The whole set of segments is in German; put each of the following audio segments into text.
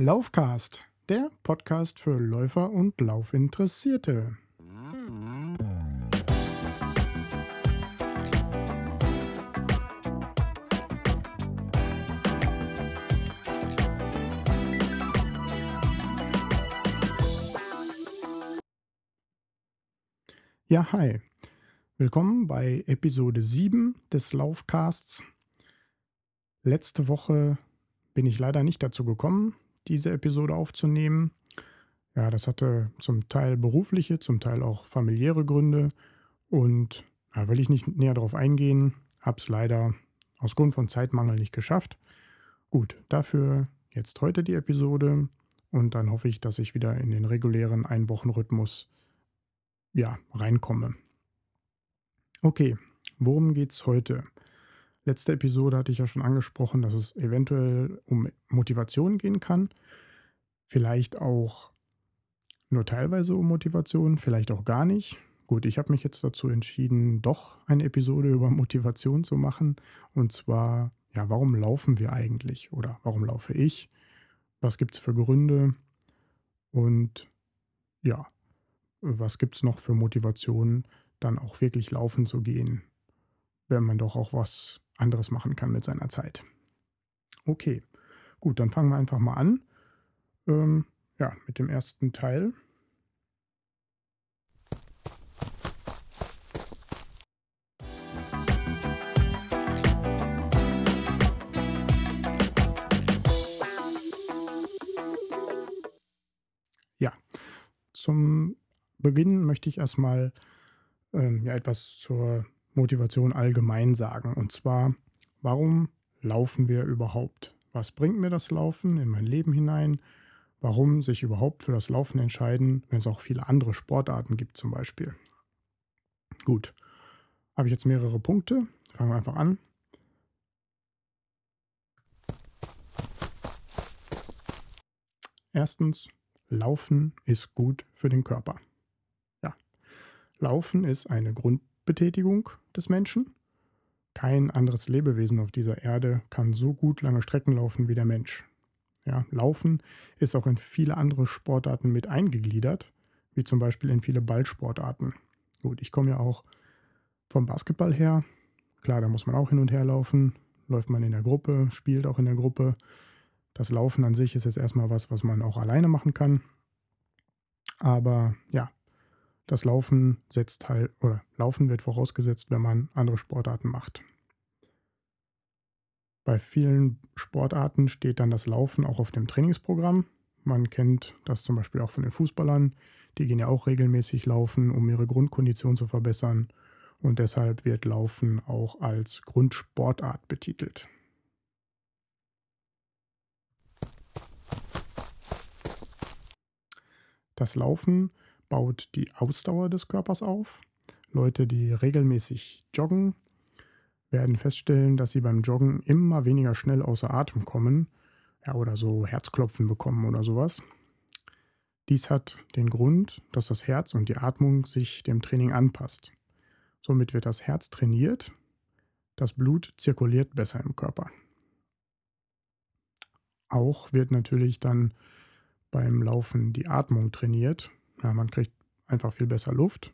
Laufcast, der Podcast für Läufer und Laufinteressierte. Ja, hi. Willkommen bei Episode 7 des Laufcasts. Letzte Woche bin ich leider nicht dazu gekommen, diese Episode aufzunehmen. Ja, das hatte zum Teil berufliche, zum Teil auch familiäre Gründe und da will ich nicht näher darauf eingehen, habe es leider aus Grund von Zeitmangel nicht geschafft. Gut, dafür jetzt heute die Episode und dann hoffe ich, dass ich wieder in den regulären Einwochenrhythmus ja, reinkomme. Okay, worum geht es heute? Letzte Episode hatte ich ja schon angesprochen, dass es eventuell um Motivation gehen kann. Vielleicht auch nur teilweise um Motivation, vielleicht auch gar nicht. Gut, ich habe mich jetzt dazu entschieden, doch eine Episode über Motivation zu machen. Und zwar, ja, warum laufen wir eigentlich? Oder warum laufe ich? Was gibt es für Gründe? Und ja, was gibt es noch für Motivationen, dann auch wirklich laufen zu gehen, wenn man doch auch was anderes machen kann mit seiner Zeit. Okay, gut, dann fangen wir einfach mal an. Ähm, ja, mit dem ersten Teil. Ja, zum Beginn möchte ich erstmal ähm, ja, etwas zur Motivation allgemein sagen. Und zwar, warum laufen wir überhaupt? Was bringt mir das Laufen in mein Leben hinein? Warum sich überhaupt für das Laufen entscheiden, wenn es auch viele andere Sportarten gibt zum Beispiel? Gut, habe ich jetzt mehrere Punkte. Fangen wir einfach an. Erstens, Laufen ist gut für den Körper. Laufen ist eine Grundbetätigung des Menschen. Kein anderes Lebewesen auf dieser Erde kann so gut lange Strecken laufen wie der Mensch. Ja, Laufen ist auch in viele andere Sportarten mit eingegliedert, wie zum Beispiel in viele Ballsportarten. Gut, ich komme ja auch vom Basketball her. Klar, da muss man auch hin und her laufen. Läuft man in der Gruppe, spielt auch in der Gruppe. Das Laufen an sich ist jetzt erstmal was, was man auch alleine machen kann. Aber ja, das Laufen setzt halt, oder Laufen wird vorausgesetzt, wenn man andere Sportarten macht. Bei vielen Sportarten steht dann das Laufen auch auf dem Trainingsprogramm. Man kennt das zum Beispiel auch von den Fußballern. Die gehen ja auch regelmäßig laufen, um ihre Grundkondition zu verbessern. Und deshalb wird Laufen auch als Grundsportart betitelt. Das Laufen baut die Ausdauer des Körpers auf. Leute, die regelmäßig joggen, werden feststellen, dass sie beim Joggen immer weniger schnell außer Atem kommen ja, oder so Herzklopfen bekommen oder sowas. Dies hat den Grund, dass das Herz und die Atmung sich dem Training anpasst. Somit wird das Herz trainiert, das Blut zirkuliert besser im Körper. Auch wird natürlich dann beim Laufen die Atmung trainiert ja, man kriegt einfach viel besser Luft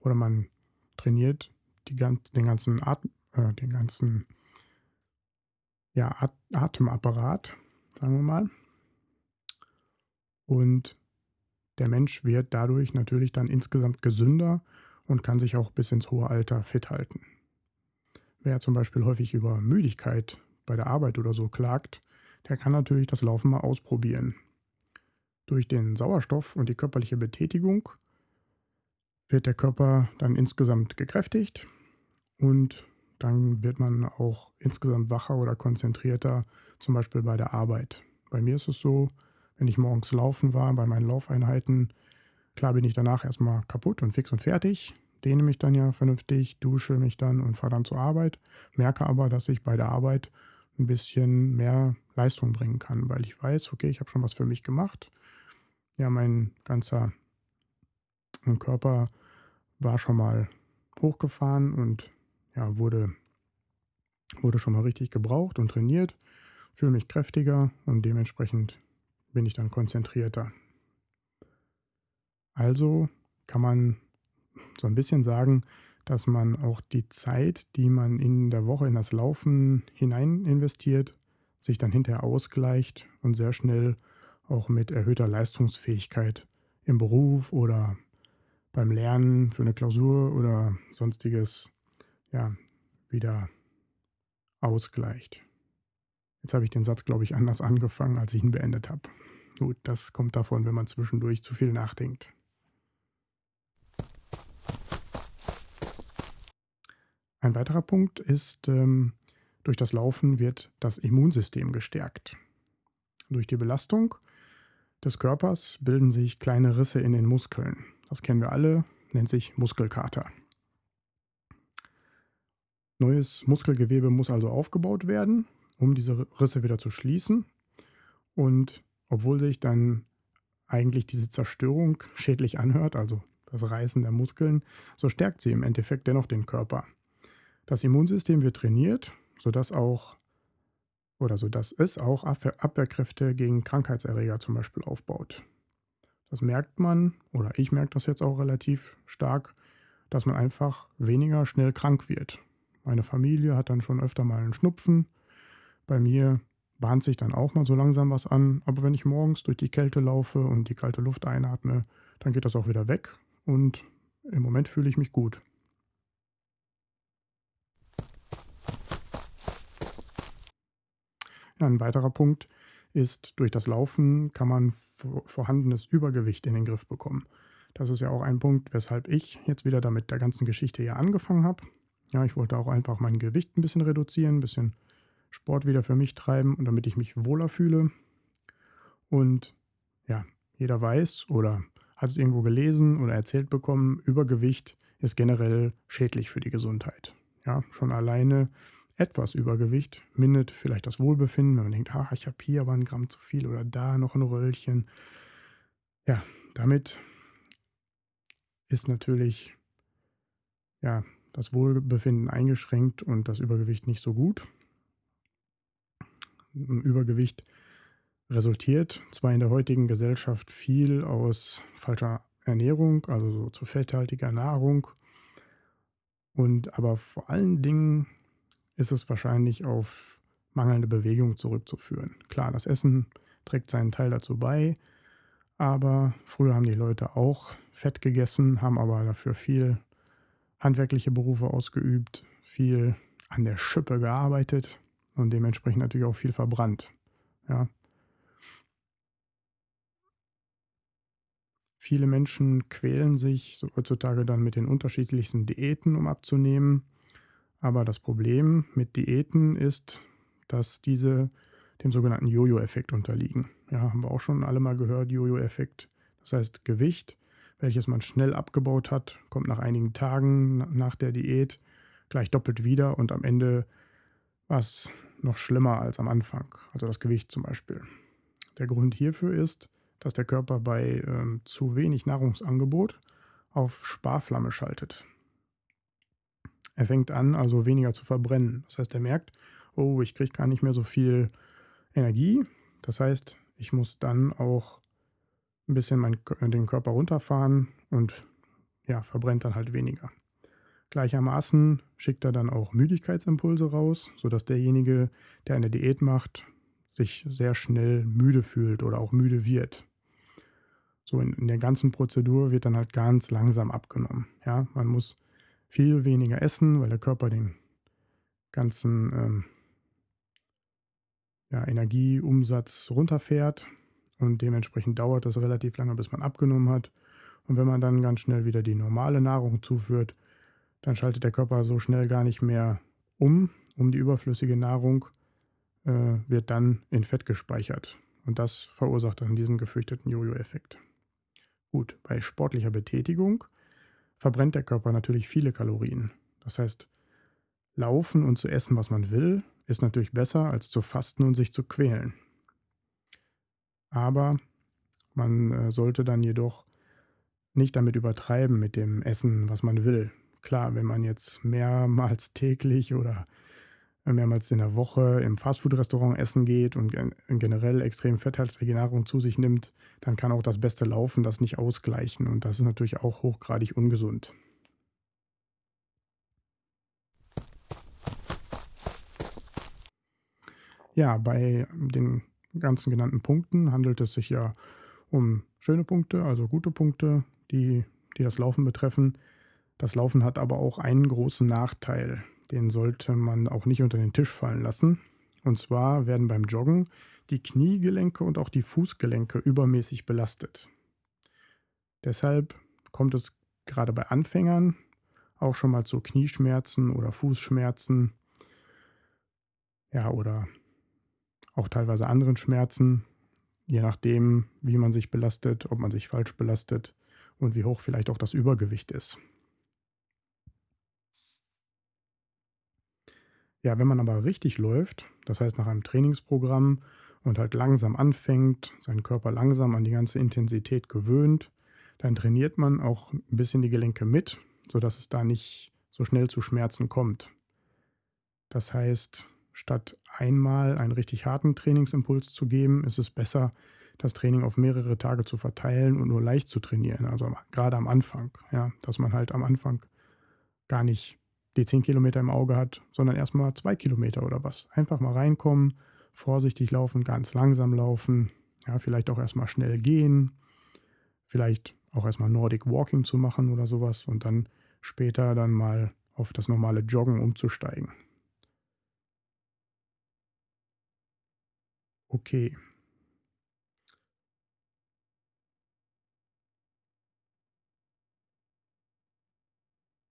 oder man trainiert die, den ganzen, Atem, äh, den ganzen ja, Atemapparat, sagen wir mal. Und der Mensch wird dadurch natürlich dann insgesamt gesünder und kann sich auch bis ins hohe Alter fit halten. Wer zum Beispiel häufig über Müdigkeit bei der Arbeit oder so klagt, der kann natürlich das Laufen mal ausprobieren. Durch den Sauerstoff und die körperliche Betätigung wird der Körper dann insgesamt gekräftigt und dann wird man auch insgesamt wacher oder konzentrierter, zum Beispiel bei der Arbeit. Bei mir ist es so, wenn ich morgens laufen war, bei meinen Laufeinheiten, klar bin ich danach erstmal kaputt und fix und fertig, dehne mich dann ja vernünftig, dusche mich dann und fahre dann zur Arbeit, merke aber, dass ich bei der Arbeit ein bisschen mehr Leistung bringen kann, weil ich weiß, okay, ich habe schon was für mich gemacht ja, mein ganzer mein Körper war schon mal hochgefahren und ja, wurde, wurde schon mal richtig gebraucht und trainiert, fühle mich kräftiger und dementsprechend bin ich dann konzentrierter. Also kann man so ein bisschen sagen, dass man auch die Zeit, die man in der Woche in das Laufen hinein investiert, sich dann hinterher ausgleicht und sehr schnell auch mit erhöhter Leistungsfähigkeit im Beruf oder beim Lernen für eine Klausur oder sonstiges ja, wieder ausgleicht. Jetzt habe ich den Satz, glaube ich, anders angefangen, als ich ihn beendet habe. Gut, das kommt davon, wenn man zwischendurch zu viel nachdenkt. Ein weiterer Punkt ist, ähm, durch das Laufen wird das Immunsystem gestärkt. Durch die Belastung des Körpers bilden sich kleine Risse in den Muskeln. Das kennen wir alle, nennt sich Muskelkater. Neues Muskelgewebe muss also aufgebaut werden, um diese Risse wieder zu schließen. Und obwohl sich dann eigentlich diese Zerstörung schädlich anhört, also das Reißen der Muskeln, so stärkt sie im Endeffekt dennoch den Körper. Das Immunsystem wird trainiert, sodass auch oder sodass es auch Abwehrkräfte gegen Krankheitserreger zum Beispiel aufbaut. Das merkt man, oder ich merke das jetzt auch relativ stark, dass man einfach weniger schnell krank wird. Meine Familie hat dann schon öfter mal einen Schnupfen. Bei mir bahnt sich dann auch mal so langsam was an. Aber wenn ich morgens durch die Kälte laufe und die kalte Luft einatme, dann geht das auch wieder weg. Und im Moment fühle ich mich gut. Ja, ein weiterer Punkt ist, durch das Laufen kann man vorhandenes Übergewicht in den Griff bekommen. Das ist ja auch ein Punkt, weshalb ich jetzt wieder damit der ganzen Geschichte hier angefangen habe. Ja, ich wollte auch einfach mein Gewicht ein bisschen reduzieren, ein bisschen Sport wieder für mich treiben und damit ich mich wohler fühle. Und ja, jeder weiß oder hat es irgendwo gelesen oder erzählt bekommen, Übergewicht ist generell schädlich für die Gesundheit. Ja, schon alleine etwas Übergewicht mindert vielleicht das Wohlbefinden, wenn man denkt, ah, ich habe hier aber ein Gramm zu viel oder da noch ein Röllchen. Ja, damit ist natürlich ja, das Wohlbefinden eingeschränkt und das Übergewicht nicht so gut. Übergewicht resultiert zwar in der heutigen Gesellschaft viel aus falscher Ernährung, also so zu fetthaltiger Nahrung, und aber vor allen Dingen ist es wahrscheinlich auf mangelnde Bewegung zurückzuführen. Klar, das Essen trägt seinen Teil dazu bei, aber früher haben die Leute auch Fett gegessen, haben aber dafür viel handwerkliche Berufe ausgeübt, viel an der Schippe gearbeitet und dementsprechend natürlich auch viel verbrannt. Ja. Viele Menschen quälen sich heutzutage dann mit den unterschiedlichsten Diäten, um abzunehmen. Aber das Problem mit Diäten ist, dass diese dem sogenannten Jojo-Effekt unterliegen. Ja, haben wir auch schon alle mal gehört, Jojo-Effekt. Das heißt, Gewicht, welches man schnell abgebaut hat, kommt nach einigen Tagen nach der Diät gleich doppelt wieder und am Ende war es noch schlimmer als am Anfang. Also das Gewicht zum Beispiel. Der Grund hierfür ist, dass der Körper bei ähm, zu wenig Nahrungsangebot auf Sparflamme schaltet. Er fängt an, also weniger zu verbrennen. Das heißt, er merkt, oh, ich kriege gar nicht mehr so viel Energie. Das heißt, ich muss dann auch ein bisschen mein, den Körper runterfahren und ja, verbrennt dann halt weniger. Gleichermaßen schickt er dann auch Müdigkeitsimpulse raus, sodass derjenige, der eine Diät macht, sich sehr schnell müde fühlt oder auch müde wird. So in, in der ganzen Prozedur wird dann halt ganz langsam abgenommen. Ja, man muss viel weniger essen, weil der Körper den ganzen ähm, ja, Energieumsatz runterfährt und dementsprechend dauert es relativ lange, bis man abgenommen hat. Und wenn man dann ganz schnell wieder die normale Nahrung zuführt, dann schaltet der Körper so schnell gar nicht mehr um, um die überflüssige Nahrung äh, wird dann in Fett gespeichert. Und das verursacht dann diesen gefürchteten Jojo-Effekt. Gut, bei sportlicher Betätigung verbrennt der Körper natürlich viele Kalorien. Das heißt, laufen und zu essen, was man will, ist natürlich besser, als zu fasten und sich zu quälen. Aber man äh, sollte dann jedoch nicht damit übertreiben mit dem Essen, was man will. Klar, wenn man jetzt mehrmals täglich oder mehrmals in der Woche im Fastfood-Restaurant essen geht und generell extrem fetthaltige Nahrung zu sich nimmt, dann kann auch das beste Laufen das nicht ausgleichen. Und das ist natürlich auch hochgradig ungesund. Ja, bei den ganzen genannten Punkten handelt es sich ja um schöne Punkte, also gute Punkte, die, die das Laufen betreffen. Das Laufen hat aber auch einen großen Nachteil. Den sollte man auch nicht unter den Tisch fallen lassen. Und zwar werden beim Joggen die Kniegelenke und auch die Fußgelenke übermäßig belastet. Deshalb kommt es gerade bei Anfängern auch schon mal zu Knieschmerzen oder Fußschmerzen. Ja, oder auch teilweise anderen Schmerzen, je nachdem, wie man sich belastet, ob man sich falsch belastet und wie hoch vielleicht auch das Übergewicht ist. Ja, wenn man aber richtig läuft, das heißt nach einem Trainingsprogramm und halt langsam anfängt, seinen Körper langsam an die ganze Intensität gewöhnt, dann trainiert man auch ein bisschen die Gelenke mit, sodass es da nicht so schnell zu Schmerzen kommt. Das heißt, statt einmal einen richtig harten Trainingsimpuls zu geben, ist es besser, das Training auf mehrere Tage zu verteilen und nur leicht zu trainieren. Also gerade am Anfang, ja, dass man halt am Anfang gar nicht die 10 Kilometer im Auge hat, sondern erstmal zwei Kilometer oder was. Einfach mal reinkommen, vorsichtig laufen, ganz langsam laufen, ja, vielleicht auch erstmal schnell gehen, vielleicht auch erstmal Nordic Walking zu machen oder sowas und dann später dann mal auf das normale Joggen umzusteigen. Okay.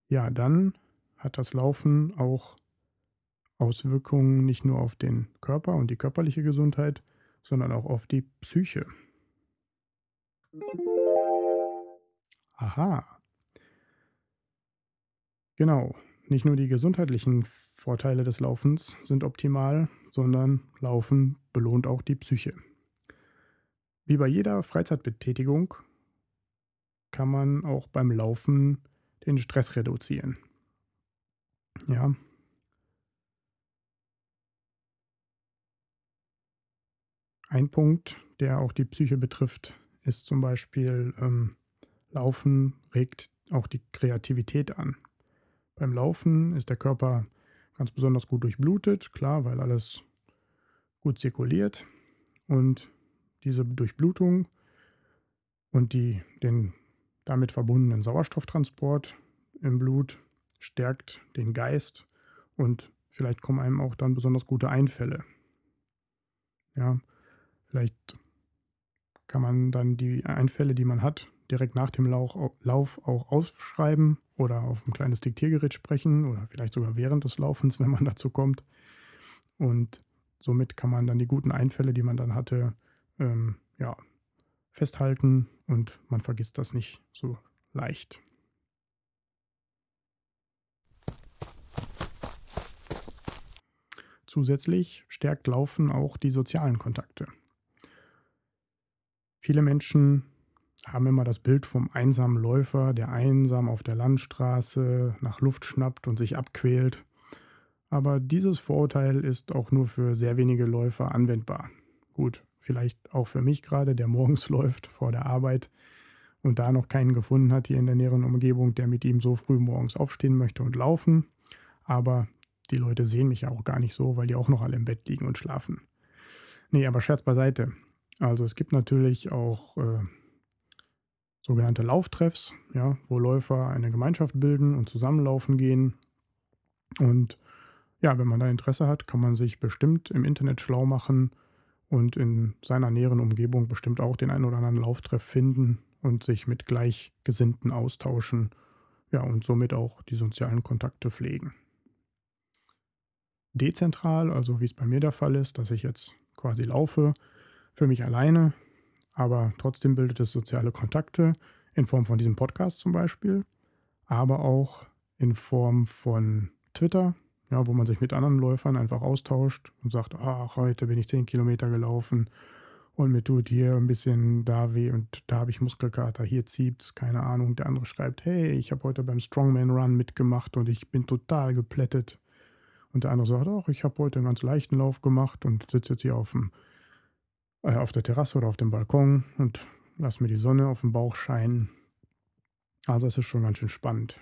Ja, dann hat das Laufen auch Auswirkungen nicht nur auf den Körper und die körperliche Gesundheit, sondern auch auf die Psyche. Aha. Genau, nicht nur die gesundheitlichen Vorteile des Laufens sind optimal, sondern Laufen belohnt auch die Psyche. Wie bei jeder Freizeitbetätigung kann man auch beim Laufen den Stress reduzieren. Ja. Ein Punkt, der auch die Psyche betrifft, ist zum Beispiel ähm, Laufen regt auch die Kreativität an. Beim Laufen ist der Körper ganz besonders gut durchblutet, klar, weil alles gut zirkuliert und diese Durchblutung und die, den damit verbundenen Sauerstofftransport im Blut stärkt den Geist und vielleicht kommen einem auch dann besonders gute Einfälle. Ja, vielleicht kann man dann die Einfälle, die man hat, direkt nach dem Lauf auch aufschreiben oder auf ein kleines Diktiergerät sprechen oder vielleicht sogar während des Laufens, wenn man dazu kommt. Und somit kann man dann die guten Einfälle, die man dann hatte, ähm, ja, festhalten und man vergisst das nicht so leicht. Zusätzlich stärkt Laufen auch die sozialen Kontakte. Viele Menschen haben immer das Bild vom einsamen Läufer, der einsam auf der Landstraße nach Luft schnappt und sich abquält. Aber dieses Vorurteil ist auch nur für sehr wenige Läufer anwendbar. Gut, vielleicht auch für mich gerade, der morgens läuft vor der Arbeit und da noch keinen gefunden hat hier in der näheren Umgebung, der mit ihm so früh morgens aufstehen möchte und laufen. Aber die Leute sehen mich ja auch gar nicht so, weil die auch noch alle im Bett liegen und schlafen. Nee, aber Scherz beiseite. Also es gibt natürlich auch äh, sogenannte Lauftreffs, ja, wo Läufer eine Gemeinschaft bilden und zusammenlaufen gehen. Und ja, wenn man da Interesse hat, kann man sich bestimmt im Internet schlau machen und in seiner näheren Umgebung bestimmt auch den einen oder anderen Lauftreff finden und sich mit Gleichgesinnten austauschen. Ja, und somit auch die sozialen Kontakte pflegen. Dezentral, also wie es bei mir der Fall ist, dass ich jetzt quasi laufe, für mich alleine, aber trotzdem bildet es soziale Kontakte in Form von diesem Podcast zum Beispiel, aber auch in Form von Twitter, ja, wo man sich mit anderen Läufern einfach austauscht und sagt, ach, heute bin ich 10 Kilometer gelaufen und mir tut hier ein bisschen da weh und da habe ich Muskelkater, hier zieht's, keine Ahnung. Der andere schreibt, hey, ich habe heute beim Strongman Run mitgemacht und ich bin total geplättet. Und der andere sagt, ach, ich habe heute einen ganz leichten Lauf gemacht und sitze jetzt hier auf, dem, äh, auf der Terrasse oder auf dem Balkon und lass mir die Sonne auf den Bauch scheinen. Also es ist schon ganz schön spannend.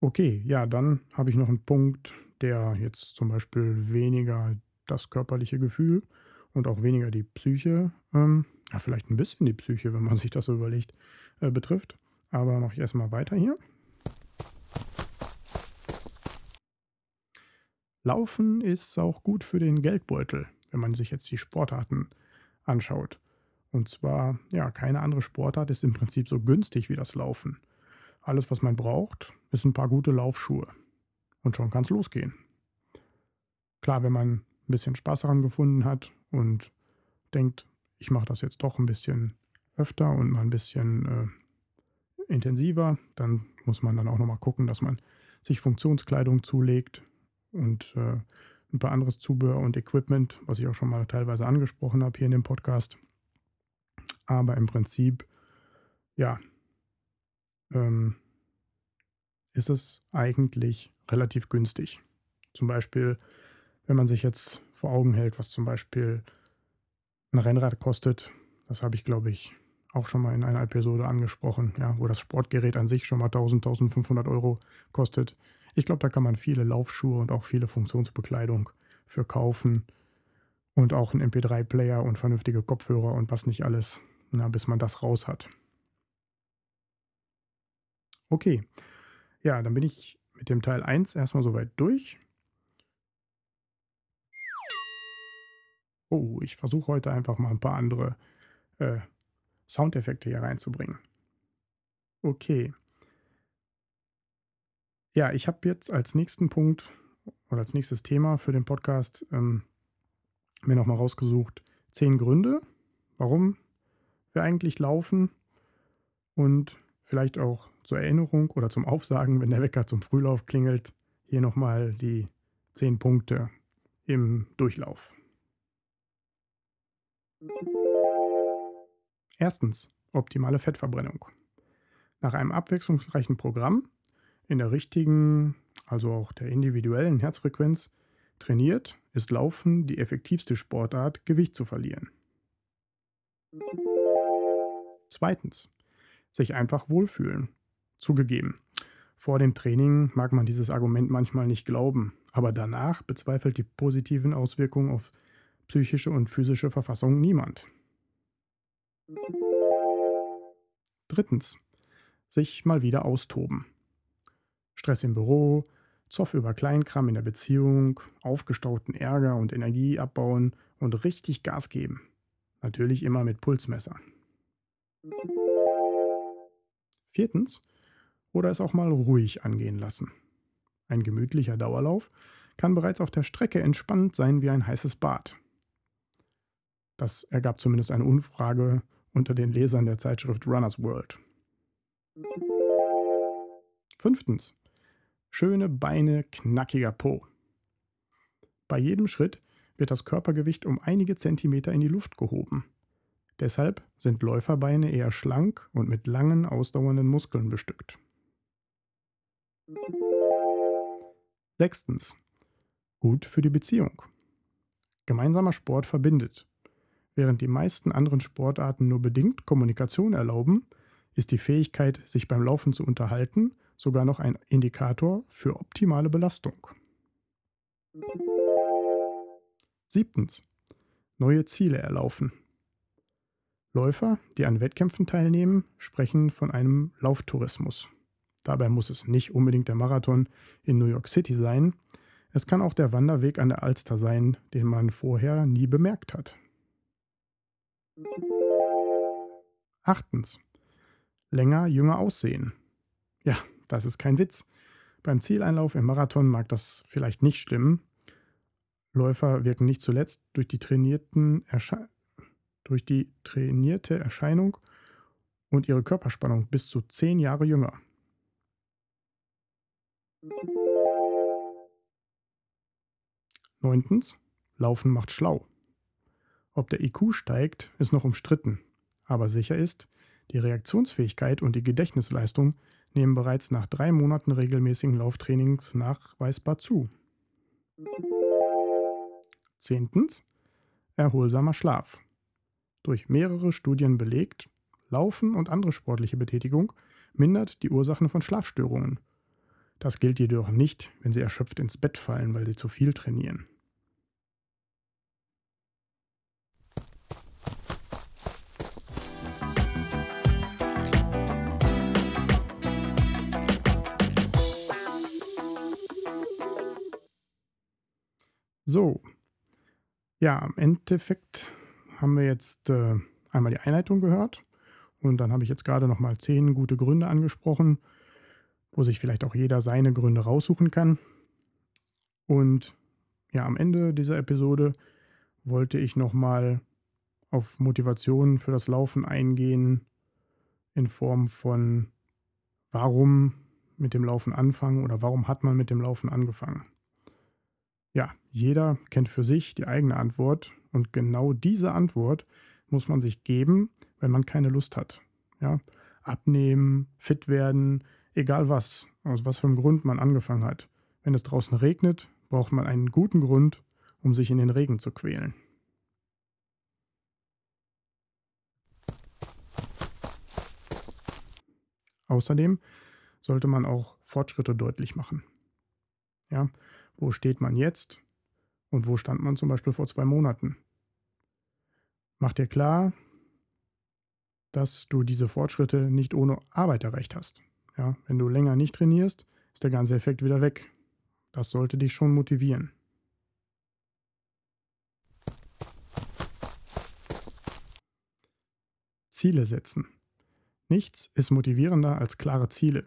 Okay, ja, dann habe ich noch einen Punkt, der jetzt zum Beispiel weniger das körperliche Gefühl und auch weniger die Psyche, ähm, ja, vielleicht ein bisschen die Psyche, wenn man sich das so überlegt, äh, betrifft. Aber mache ich erstmal weiter hier. Laufen ist auch gut für den Geldbeutel, wenn man sich jetzt die Sportarten anschaut. Und zwar, ja, keine andere Sportart ist im Prinzip so günstig wie das Laufen. Alles, was man braucht, ist ein paar gute Laufschuhe. Und schon kann es losgehen. Klar, wenn man ein bisschen Spaß daran gefunden hat und denkt, ich mache das jetzt doch ein bisschen öfter und mal ein bisschen äh, intensiver, dann muss man dann auch nochmal gucken, dass man sich Funktionskleidung zulegt und äh, ein paar anderes Zubehör und Equipment, was ich auch schon mal teilweise angesprochen habe hier in dem Podcast. Aber im Prinzip, ja, ähm, ist es eigentlich relativ günstig. Zum Beispiel, wenn man sich jetzt vor Augen hält, was zum Beispiel ein Rennrad kostet, das habe ich, glaube ich, auch schon mal in einer Episode angesprochen, ja, wo das Sportgerät an sich schon mal 1000, 1500 Euro kostet. Ich glaube, da kann man viele Laufschuhe und auch viele Funktionsbekleidung für kaufen und auch einen MP3-Player und vernünftige Kopfhörer und was nicht alles, na, bis man das raus hat. Okay, ja, dann bin ich mit dem Teil 1 erstmal soweit durch. Oh, ich versuche heute einfach mal ein paar andere äh, Soundeffekte hier reinzubringen. Okay. Ja, ich habe jetzt als nächsten Punkt oder als nächstes Thema für den Podcast ähm, mir nochmal rausgesucht, zehn Gründe, warum wir eigentlich laufen und vielleicht auch zur Erinnerung oder zum Aufsagen, wenn der Wecker zum Frühlauf klingelt, hier nochmal die zehn Punkte im Durchlauf. Erstens, optimale Fettverbrennung. Nach einem abwechslungsreichen Programm in der richtigen, also auch der individuellen Herzfrequenz trainiert, ist Laufen die effektivste Sportart, Gewicht zu verlieren. Zweitens, sich einfach wohlfühlen. Zugegeben, vor dem Training mag man dieses Argument manchmal nicht glauben, aber danach bezweifelt die positiven Auswirkungen auf psychische und physische Verfassung niemand. Drittens, sich mal wieder austoben. Stress im Büro, Zoff über Kleinkram in der Beziehung, aufgestauten Ärger und Energie abbauen und richtig Gas geben. Natürlich immer mit Pulsmesser. Viertens, oder es auch mal ruhig angehen lassen. Ein gemütlicher Dauerlauf kann bereits auf der Strecke entspannend sein wie ein heißes Bad. Das ergab zumindest eine Umfrage unter den Lesern der Zeitschrift Runners World. Fünftens. Schöne Beine, knackiger Po. Bei jedem Schritt wird das Körpergewicht um einige Zentimeter in die Luft gehoben. Deshalb sind Läuferbeine eher schlank und mit langen, ausdauernden Muskeln bestückt. Sechstens. Gut für die Beziehung. Gemeinsamer Sport verbindet. Während die meisten anderen Sportarten nur bedingt Kommunikation erlauben, ist die Fähigkeit, sich beim Laufen zu unterhalten, sogar noch ein Indikator für optimale Belastung. Siebtens. Neue Ziele erlaufen. Läufer, die an Wettkämpfen teilnehmen, sprechen von einem Lauftourismus. Dabei muss es nicht unbedingt der Marathon in New York City sein. Es kann auch der Wanderweg an der Alster sein, den man vorher nie bemerkt hat. Achtens. Länger, jünger aussehen. Ja, das ist kein Witz. Beim Zieleinlauf im Marathon mag das vielleicht nicht stimmen. Läufer wirken nicht zuletzt durch die, durch die trainierte Erscheinung und ihre Körperspannung bis zu zehn Jahre jünger. Neuntens, Laufen macht schlau. Ob der IQ steigt, ist noch umstritten, aber sicher ist, die Reaktionsfähigkeit und die Gedächtnisleistung nehmen bereits nach drei Monaten regelmäßigen Lauftrainings nachweisbar zu. Zehntens. Erholsamer Schlaf. Durch mehrere Studien belegt, Laufen und andere sportliche Betätigung mindert die Ursachen von Schlafstörungen. Das gilt jedoch nicht, wenn Sie erschöpft ins Bett fallen, weil Sie zu viel trainieren. So, ja, im Endeffekt haben wir jetzt äh, einmal die Einleitung gehört und dann habe ich jetzt gerade nochmal zehn gute Gründe angesprochen, wo sich vielleicht auch jeder seine Gründe raussuchen kann. Und ja, am Ende dieser Episode wollte ich nochmal auf Motivation für das Laufen eingehen in Form von warum mit dem Laufen anfangen oder warum hat man mit dem Laufen angefangen. Ja, jeder kennt für sich die eigene Antwort und genau diese Antwort muss man sich geben, wenn man keine Lust hat. Ja, abnehmen, fit werden, egal was, aus was für einem Grund man angefangen hat. Wenn es draußen regnet, braucht man einen guten Grund, um sich in den Regen zu quälen. Außerdem sollte man auch Fortschritte deutlich machen. Ja, wo steht man jetzt und wo stand man zum Beispiel vor zwei Monaten? Mach dir klar, dass du diese Fortschritte nicht ohne Arbeit erreicht hast. Ja, wenn du länger nicht trainierst, ist der ganze Effekt wieder weg. Das sollte dich schon motivieren. Ziele setzen. Nichts ist motivierender als klare Ziele.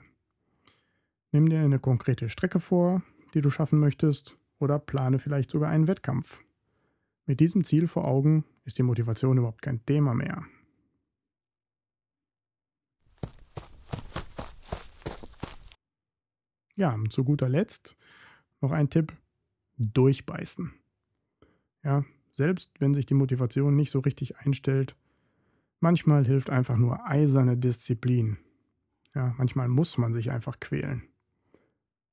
Nimm dir eine konkrete Strecke vor, die du schaffen möchtest, oder plane vielleicht sogar einen Wettkampf. Mit diesem Ziel vor Augen ist die Motivation überhaupt kein Thema mehr. Ja, zu guter Letzt noch ein Tipp: durchbeißen. Ja, selbst wenn sich die Motivation nicht so richtig einstellt, manchmal hilft einfach nur eiserne Disziplin. Ja, manchmal muss man sich einfach quälen.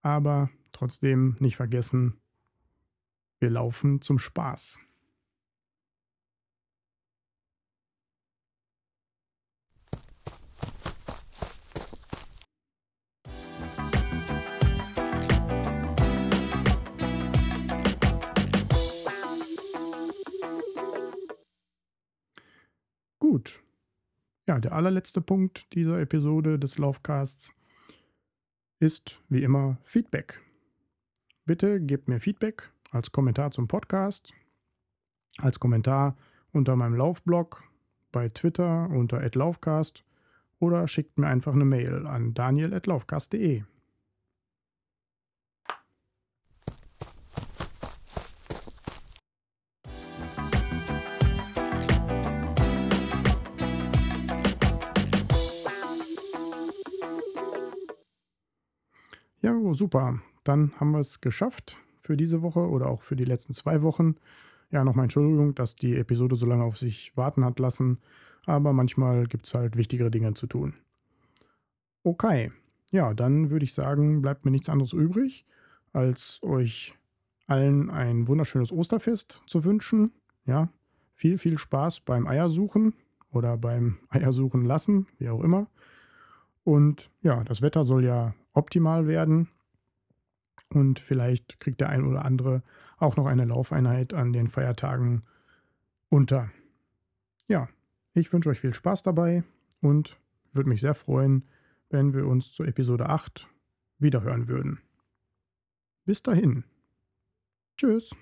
Aber trotzdem nicht vergessen, wir laufen zum Spaß. Gut. Ja, der allerletzte Punkt dieser Episode des Laufcasts ist wie immer Feedback. Bitte gebt mir Feedback als Kommentar zum Podcast, als Kommentar unter meinem Laufblog, bei Twitter unter @laufcast oder schickt mir einfach eine Mail an daniel@laufcast.de. Ja, super. Dann haben wir es geschafft für diese Woche oder auch für die letzten zwei Wochen. Ja, nochmal Entschuldigung, dass die Episode so lange auf sich warten hat lassen, aber manchmal gibt es halt wichtigere Dinge zu tun. Okay, ja, dann würde ich sagen, bleibt mir nichts anderes übrig, als euch allen ein wunderschönes Osterfest zu wünschen. Ja, viel, viel Spaß beim Eiersuchen oder beim Eiersuchen lassen, wie auch immer. Und ja, das Wetter soll ja optimal werden. Und vielleicht kriegt der ein oder andere auch noch eine Laufeinheit an den Feiertagen unter. Ja, ich wünsche euch viel Spaß dabei und würde mich sehr freuen, wenn wir uns zur Episode 8 wiederhören würden. Bis dahin. Tschüss.